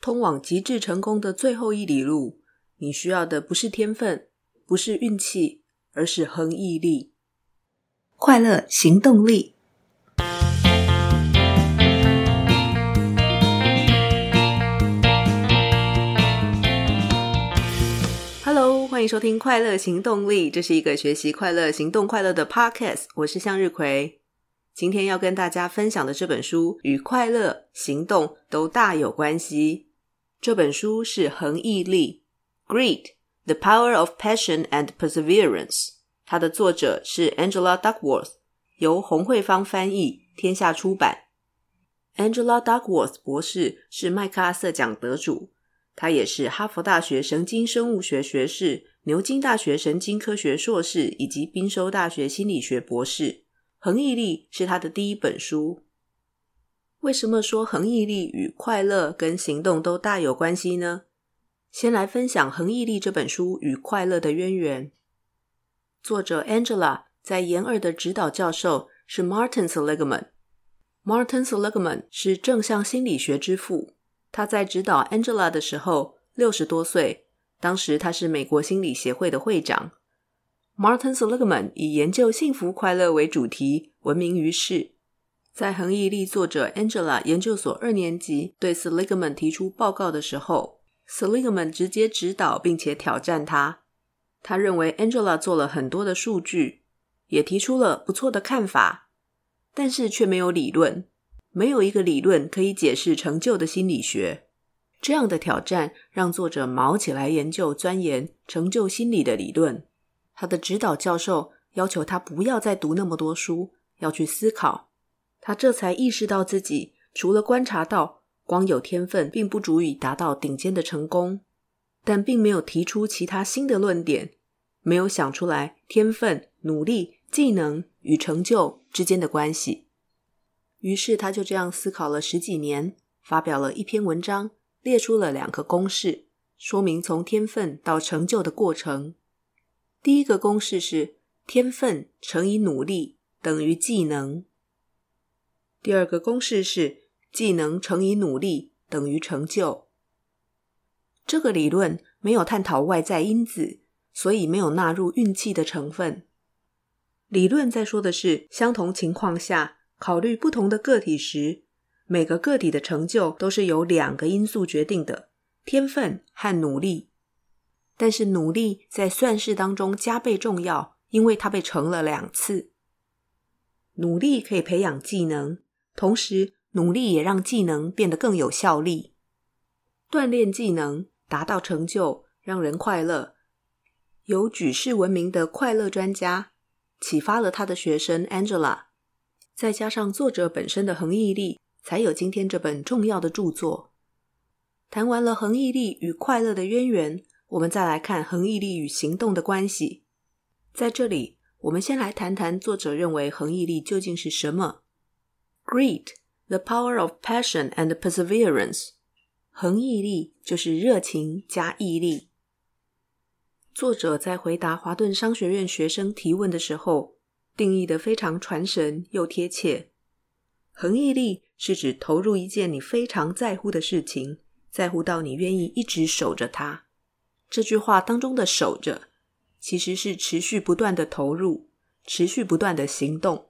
通往极致成功的最后一里路，你需要的不是天分，不是运气，而是恒毅力。快乐行动力。Hello，欢迎收听《快乐行动力》，这是一个学习快乐、行动快乐的 Podcast。我是向日葵。今天要跟大家分享的这本书与快乐、行动都大有关系。这本书是《恒毅力》（Grit: The Power of Passion and Perseverance），它的作者是 Angela Duckworth，由洪慧芳翻译，天下出版。Angela Duckworth 博士是麦克阿瑟奖得主，他也是哈佛大学神经生物学学士、牛津大学神经科学硕士以及宾州大学心理学博士。《恒毅力》是他的第一本书。为什么说恒毅力与快乐跟行动都大有关系呢？先来分享《恒毅力》这本书与快乐的渊源。作者 Angela 在研二的指导教授是 Martin Seligman。Martin Seligman 是正向心理学之父。他在指导 Angela 的时候六十多岁，当时他是美国心理协会的会长。Martin Seligman 以研究幸福快乐为主题闻名于世。在恒毅力作者 Angela 研究所二年级对 Seligman 提出报告的时候，Seligman 直接指导并且挑战他。他认为 Angela 做了很多的数据，也提出了不错的看法，但是却没有理论，没有一个理论可以解释成就的心理学。这样的挑战让作者卯起来研究钻研成就心理的理论。他的指导教授要求他不要再读那么多书，要去思考。他这才意识到自己除了观察到光有天分并不足以达到顶尖的成功，但并没有提出其他新的论点，没有想出来天分、努力、技能与成就之间的关系。于是他就这样思考了十几年，发表了一篇文章，列出了两个公式，说明从天分到成就的过程。第一个公式是天分乘以努力等于技能。第二个公式是技能乘以努力等于成就。这个理论没有探讨外在因子，所以没有纳入运气的成分。理论在说的是，相同情况下，考虑不同的个体时，每个个体的成就都是由两个因素决定的：天分和努力。但是努力在算式当中加倍重要，因为它被乘了两次。努力可以培养技能，同时努力也让技能变得更有效力。锻炼技能，达到成就，让人快乐。有举世闻名的快乐专家启发了他的学生 Angela，再加上作者本身的恒毅力，才有今天这本重要的著作。谈完了恒毅力与快乐的渊源。我们再来看恒毅力与行动的关系。在这里，我们先来谈谈作者认为恒毅力究竟是什么。Grit: The power of passion and perseverance。恒毅力就是热情加毅力。作者在回答华顿商学院学生提问的时候，定义得非常传神又贴切。恒毅力是指投入一件你非常在乎的事情，在乎到你愿意一直守着它。这句话当中的“守着”，其实是持续不断的投入，持续不断的行动。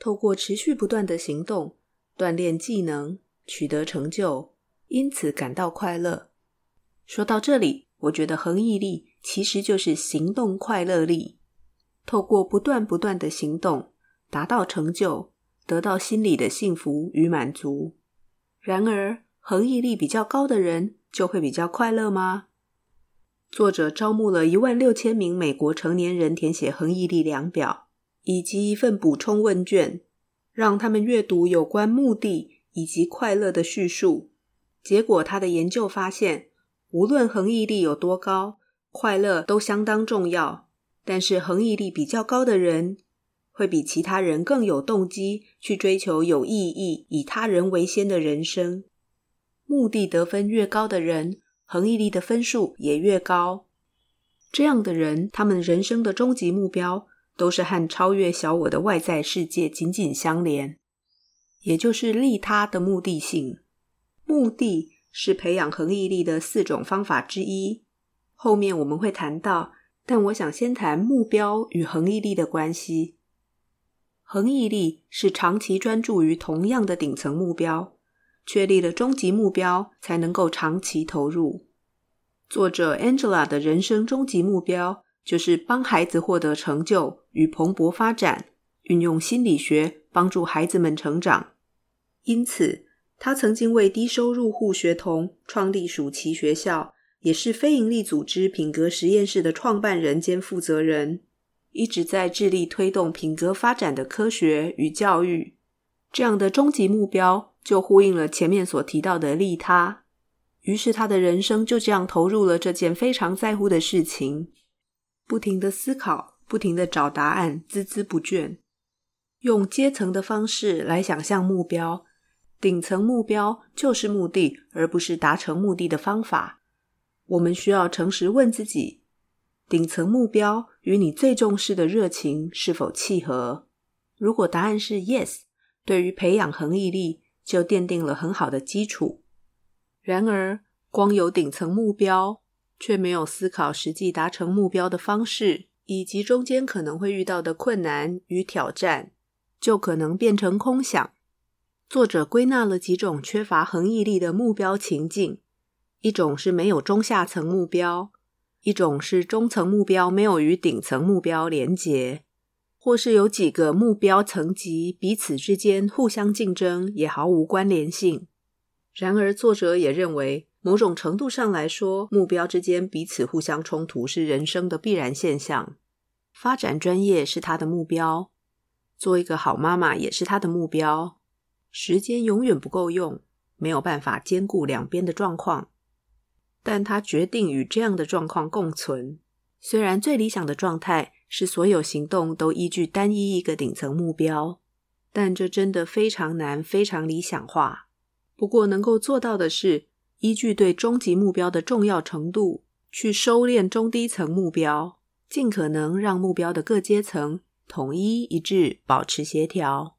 透过持续不断的行动，锻炼技能，取得成就，因此感到快乐。说到这里，我觉得恒毅力其实就是行动快乐力。透过不断不断的行动，达到成就，得到心理的幸福与满足。然而，恒毅力比较高的人就会比较快乐吗？作者招募了一万六千名美国成年人填写恒毅力量表，以及一份补充问卷，让他们阅读有关目的以及快乐的叙述。结果，他的研究发现，无论恒毅力有多高，快乐都相当重要。但是，恒毅力比较高的人，会比其他人更有动机去追求有意义、以他人为先的人生。目的得分越高的人，恒毅力的分数也越高，这样的人，他们人生的终极目标都是和超越小我的外在世界紧紧相连，也就是利他的目的性。目的是培养恒毅力的四种方法之一。后面我们会谈到，但我想先谈目标与恒毅力的关系。恒毅力是长期专注于同样的顶层目标，确立了终极目标，才能够长期投入。作者 Angela 的人生终极目标就是帮孩子获得成就与蓬勃发展，运用心理学帮助孩子们成长。因此，他曾经为低收入户学童创立暑期学校，也是非营利组织品格实验室的创办人兼负责人，一直在致力推动品格发展的科学与教育。这样的终极目标就呼应了前面所提到的利他。于是他的人生就这样投入了这件非常在乎的事情，不停的思考，不停的找答案，孜孜不倦。用阶层的方式来想象目标，顶层目标就是目的，而不是达成目的的方法。我们需要诚实问自己：顶层目标与你最重视的热情是否契合？如果答案是 yes，对于培养恒毅力就奠定了很好的基础。然而，光有顶层目标，却没有思考实际达成目标的方式，以及中间可能会遇到的困难与挑战，就可能变成空想。作者归纳了几种缺乏恒毅力的目标情境：一种是没有中下层目标；一种是中层目标没有与顶层目标连结；或是有几个目标层级彼此之间互相竞争，也毫无关联性。然而，作者也认为，某种程度上来说，目标之间彼此互相冲突是人生的必然现象。发展专业是他的目标，做一个好妈妈也是他的目标。时间永远不够用，没有办法兼顾两边的状况。但他决定与这样的状况共存。虽然最理想的状态是所有行动都依据单一一个顶层目标，但这真的非常难，非常理想化。不过，能够做到的是，依据对终极目标的重要程度，去收敛中低层目标，尽可能让目标的各阶层统一一致，保持协调。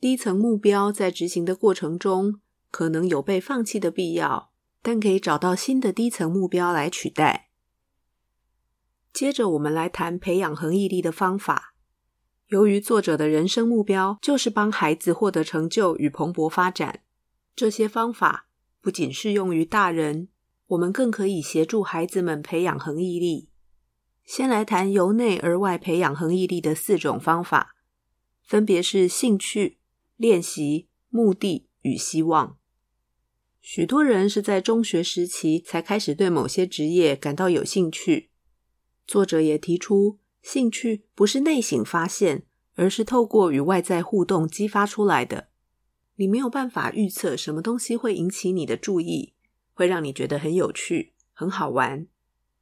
低层目标在执行的过程中，可能有被放弃的必要，但可以找到新的低层目标来取代。接着，我们来谈培养恒毅力的方法。由于作者的人生目标就是帮孩子获得成就与蓬勃发展。这些方法不仅适用于大人，我们更可以协助孩子们培养恒毅力。先来谈由内而外培养恒毅力的四种方法，分别是兴趣、练习、目的与希望。许多人是在中学时期才开始对某些职业感到有兴趣。作者也提出，兴趣不是内省发现，而是透过与外在互动激发出来的。你没有办法预测什么东西会引起你的注意，会让你觉得很有趣、很好玩，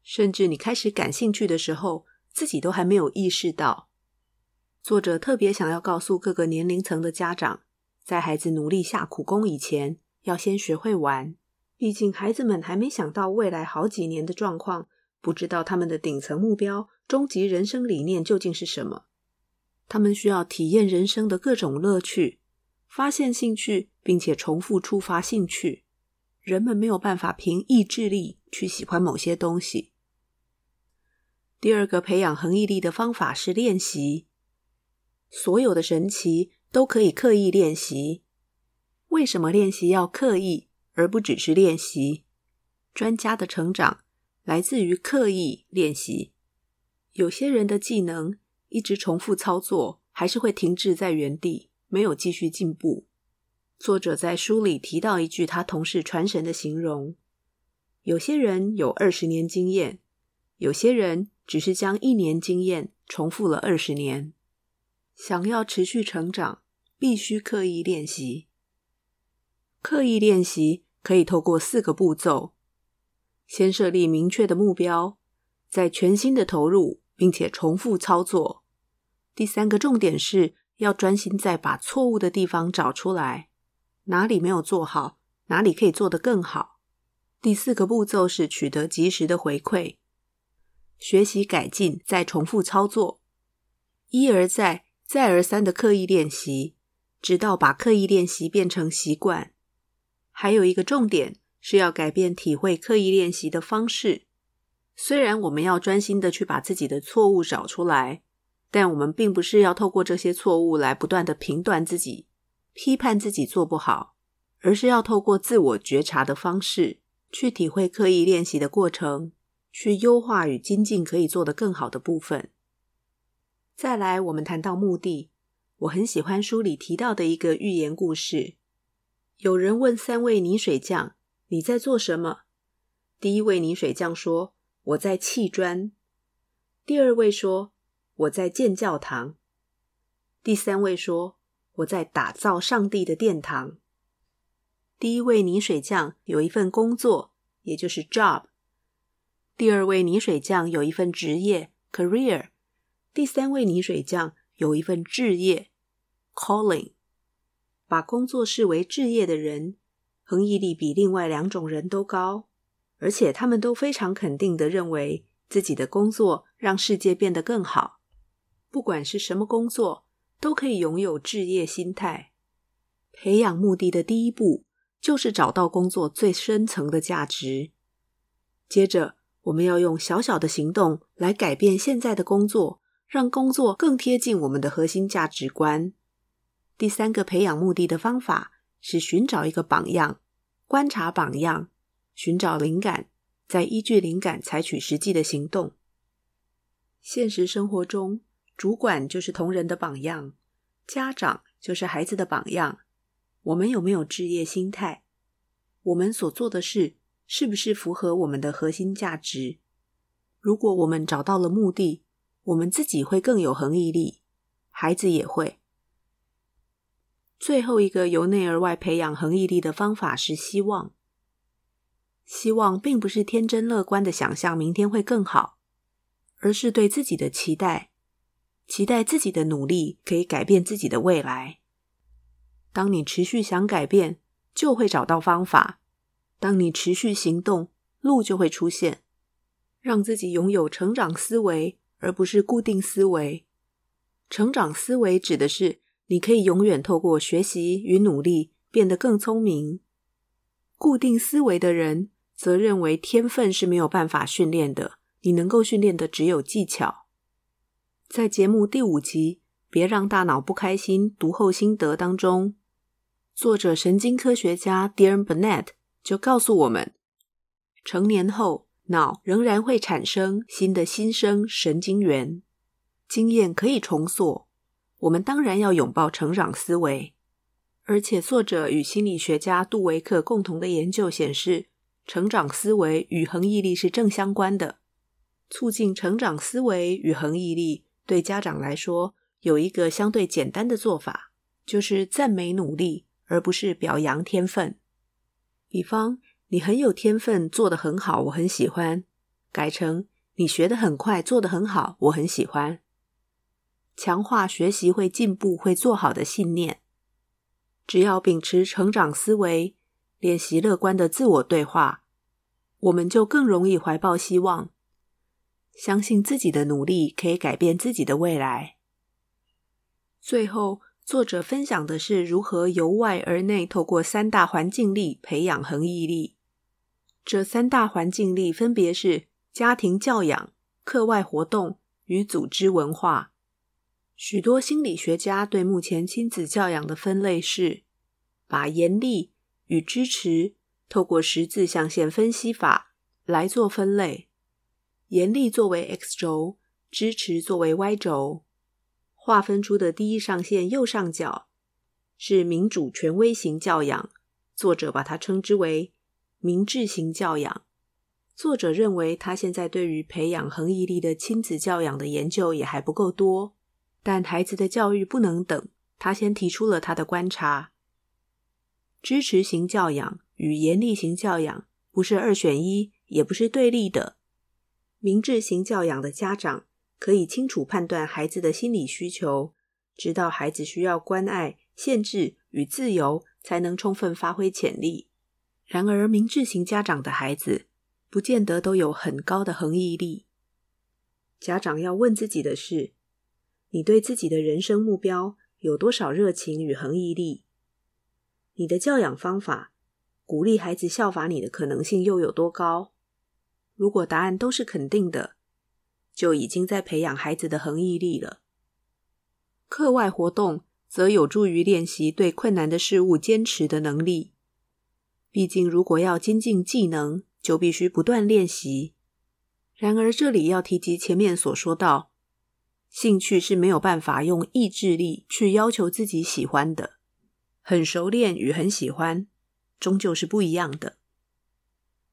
甚至你开始感兴趣的时候，自己都还没有意识到。作者特别想要告诉各个年龄层的家长，在孩子努力下苦功以前，要先学会玩。毕竟孩子们还没想到未来好几年的状况，不知道他们的顶层目标、终极人生理念究竟是什么。他们需要体验人生的各种乐趣。发现兴趣，并且重复触发兴趣。人们没有办法凭意志力去喜欢某些东西。第二个培养恒毅力的方法是练习。所有的神奇都可以刻意练习。为什么练习要刻意，而不只是练习？专家的成长来自于刻意练习。有些人的技能一直重复操作，还是会停滞在原地。没有继续进步。作者在书里提到一句他同事传神的形容：有些人有二十年经验，有些人只是将一年经验重复了二十年。想要持续成长，必须刻意练习。刻意练习可以透过四个步骤：先设立明确的目标，再全心的投入，并且重复操作。第三个重点是。要专心在把错误的地方找出来，哪里没有做好，哪里可以做得更好。第四个步骤是取得及时的回馈，学习改进，再重复操作，一而再，再而三的刻意练习，直到把刻意练习变成习惯。还有一个重点是要改变体会刻意练习的方式。虽然我们要专心的去把自己的错误找出来，但我们并不是要透过这些错误来不断的评断自己、批判自己做不好，而是要透过自我觉察的方式，去体会刻意练习的过程，去优化与精进可以做得更好的部分。再来，我们谈到目的，我很喜欢书里提到的一个寓言故事。有人问三位泥水匠：“你在做什么？”第一位泥水匠说：“我在砌砖。”第二位说：“我在建教堂。”第三位说：“我在打造上帝的殿堂。”第一位泥水匠有一份工作，也就是 job；第二位泥水匠有一份职业 career；第三位泥水匠有一份志业 calling。把工作视为志业的人，恒毅力比另外两种人都高，而且他们都非常肯定的认为自己的工作让世界变得更好。不管是什么工作，都可以拥有置业心态。培养目的的第一步，就是找到工作最深层的价值。接着，我们要用小小的行动来改变现在的工作，让工作更贴近我们的核心价值观。第三个培养目的的方法是寻找一个榜样，观察榜样，寻找灵感，再依据灵感采取实际的行动。现实生活中，主管就是同仁的榜样，家长就是孩子的榜样。我们有没有志业心态？我们所做的事是不是符合我们的核心价值？如果我们找到了目的，我们自己会更有恒毅力，孩子也会。最后一个由内而外培养恒毅力的方法是希望。希望并不是天真乐观的想象明天会更好，而是对自己的期待，期待自己的努力可以改变自己的未来。当你持续想改变，就会找到方法；当你持续行动，路就会出现。让自己拥有成长思维，而不是固定思维。成长思维指的是，你可以永远透过学习与努力变得更聪明。固定思维的人则认为天分是没有办法训练的，你能够训练的只有技巧。在节目第五集《别让大脑不开心》读后心得当中，作者神经科学家 Dear Burnett 就告诉我们，成年后脑仍然会产生新的新生神经元，经验可以重塑。我们当然要拥抱成长思维，而且作者与心理学家杜维克共同的研究显示，成长思维与恒毅力是正相关的。促进成长思维与恒毅力，对家长来说有一个相对简单的做法，就是赞美努力，而不是表扬天分。比方，你很有天分，做得很好，我很喜欢，改成你学得很快，做得很好，我很喜欢。强化学习会进步、会做好的信念。只要秉持成长思维，练习乐观的自我对话，我们就更容易怀抱希望，相信自己的努力可以改变自己的未来。最后，作者分享的是如何由外而内，透过三大环境力培养恒毅力。这三大环境力分别是家庭教养、课外活动与组织文化。许多心理学家对目前亲子教养的分类是：把严厉与支持透过十字象限分析法来做分类，严厉作为 X 轴，支持作为 Y 轴。划分出的第一象限右上角是民主权威型教养，作者把它称之为明智型教养。作者认为，他现在对于培养恒毅力的亲子教养的研究也还不够多。但孩子的教育不能等，他先提出了他的观察：支持型教养与严厉型教养不是二选一，也不是对立的。明智型教养的家长可以清楚判断孩子的心理需求，知道孩子需要关爱、限制与自由，才能充分发挥潜力。然而，明智型家长的孩子不见得都有很高的恒毅力。家长要问自己的是，你对自己的人生目标有多少热情与恒毅力？你的教养方法鼓励孩子效法你的可能性又有多高？如果答案都是肯定的，就已经在培养孩子的恒毅力了。课外活动则有助于练习对困难的事物坚持的能力。毕竟，如果要精进技能，就必须不断练习。然而，这里要提及前面所说到，兴趣是没有办法用意志力去要求自己喜欢的。很熟练与很喜欢，终究是不一样的。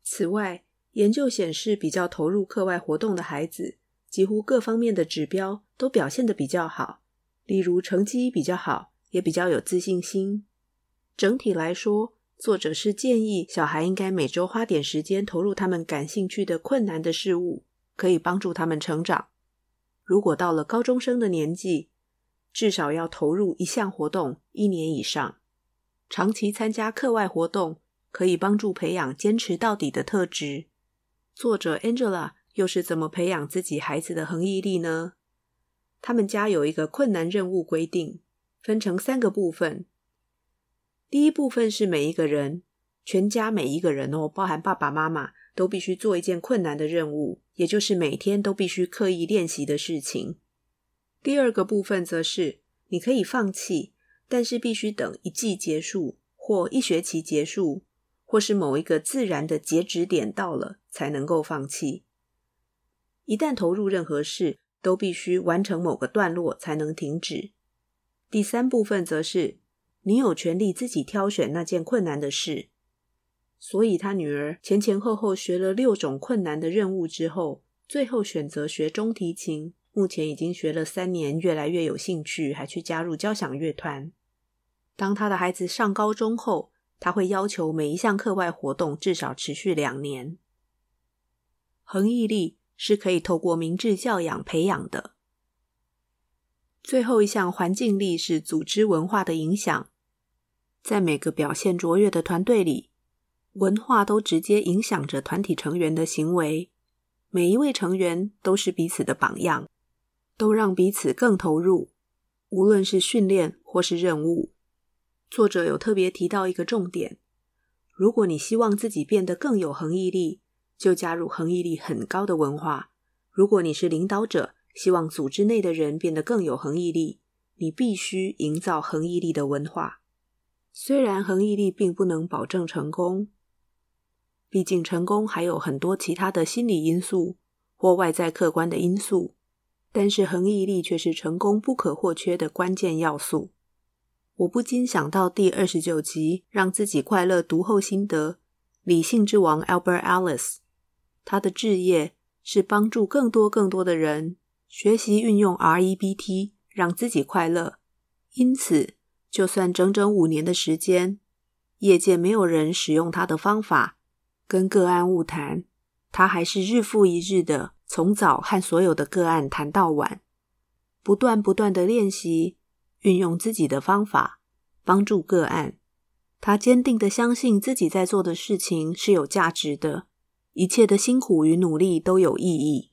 此外，研究显示，比较投入课外活动的孩子，几乎各方面的指标都表现得比较好，例如成绩比较好，也比较有自信心。整体来说，作者是建议小孩应该每周花点时间投入他们感兴趣的困难的事物，可以帮助他们成长。如果到了高中生的年纪，至少要投入一项活动一年以上。长期参加课外活动，可以帮助培养坚持到底的特质。作者 Angela 又是怎么培养自己孩子的恒毅力呢？他们家有一个困难任务规定，分成三个部分。第一部分是每一个人，全家每一个人哦，包含爸爸妈妈，都必须做一件困难的任务，也就是每天都必须刻意练习的事情。第二个部分则是你可以放弃，但是必须等一季结束，或一学期结束，或是某一个自然的截止点到了，才能够放弃。一旦投入任何事，都必须完成某个段落才能停止。第三部分则是你有权利自己挑选那件困难的事。所以，他女儿前前后后学了六种困难的任务之后，最后选择学中提琴。目前已经学了三年，越来越有兴趣，还去加入交响乐团。当他的孩子上高中后，他会要求每一项课外活动至少持续两年。恒毅力是可以透过明智教养培养的。最后一项环境力是组织文化的影响，在每个表现卓越的团队里。文化都直接影响着团体成员的行为，每一位成员都是彼此的榜样，都让彼此更投入，无论是训练或是任务。作者有特别提到一个重点：如果你希望自己变得更有恒毅力，就加入恒毅力很高的文化；如果你是领导者，希望组织内的人变得更有恒毅力，你必须营造恒毅力的文化。虽然恒毅力并不能保证成功。毕竟，成功还有很多其他的心理因素或外在客观的因素，但是恒毅力却是成功不可或缺的关键要素。我不禁想到第二十九集《让自己快乐》读后心得，理性之王 Albert Ellis，他的志业是帮助更多更多的人学习运用 REBT，让自己快乐。因此，就算整整五年的时间，业界没有人使用他的方法。跟个案晤谈，他还是日复一日的从早和所有的个案谈到晚，不断不断的练习，运用自己的方法帮助个案。他坚定的相信自己在做的事情是有价值的，一切的辛苦与努力都有意义，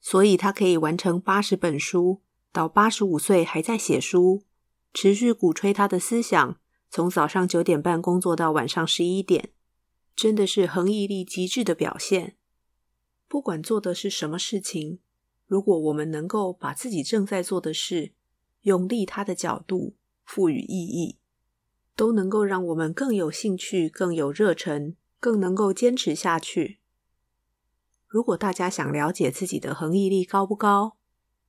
所以他可以完成八十本书，到八十五岁还在写书，持续鼓吹他的思想，从早上九点半工作到晚上十一点。真的是恒毅力极致的表现。不管做的是什么事情，如果我们能够把自己正在做的事用利他的角度赋予意义，都能够让我们更有兴趣、更有热忱、更能够坚持下去。如果大家想了解自己的恒毅力高不高，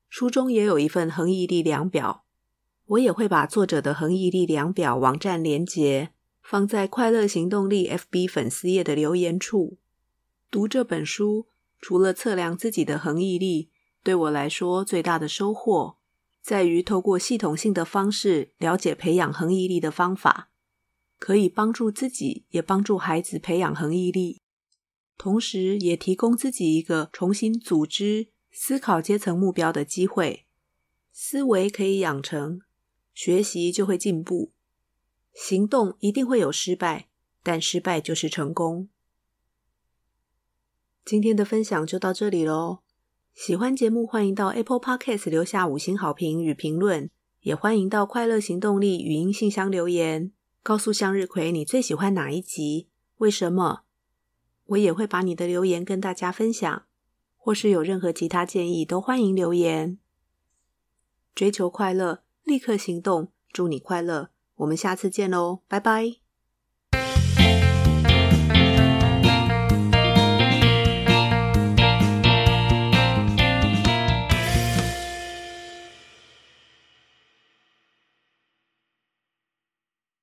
书中也有一份恒毅力量表，我也会把作者的恒毅力量表网站连结。放在快乐行动力 FB 粉丝页的留言处。读这本书，除了测量自己的恒毅力，对我来说最大的收获，在于透过系统性的方式了解培养恒毅力的方法，可以帮助自己，也帮助孩子培养恒毅力，同时也提供自己一个重新组织、思考阶层目标的机会。思维可以养成，学习就会进步。行动一定会有失败，但失败就是成功。今天的分享就到这里喽。喜欢节目，欢迎到 Apple Podcast 留下五星好评与评论，也欢迎到快乐行动力语音信箱留言，告诉向日葵你最喜欢哪一集，为什么？我也会把你的留言跟大家分享，或是有任何其他建议都欢迎留言。追求快乐，立刻行动，祝你快乐！我们下次见喽，拜拜。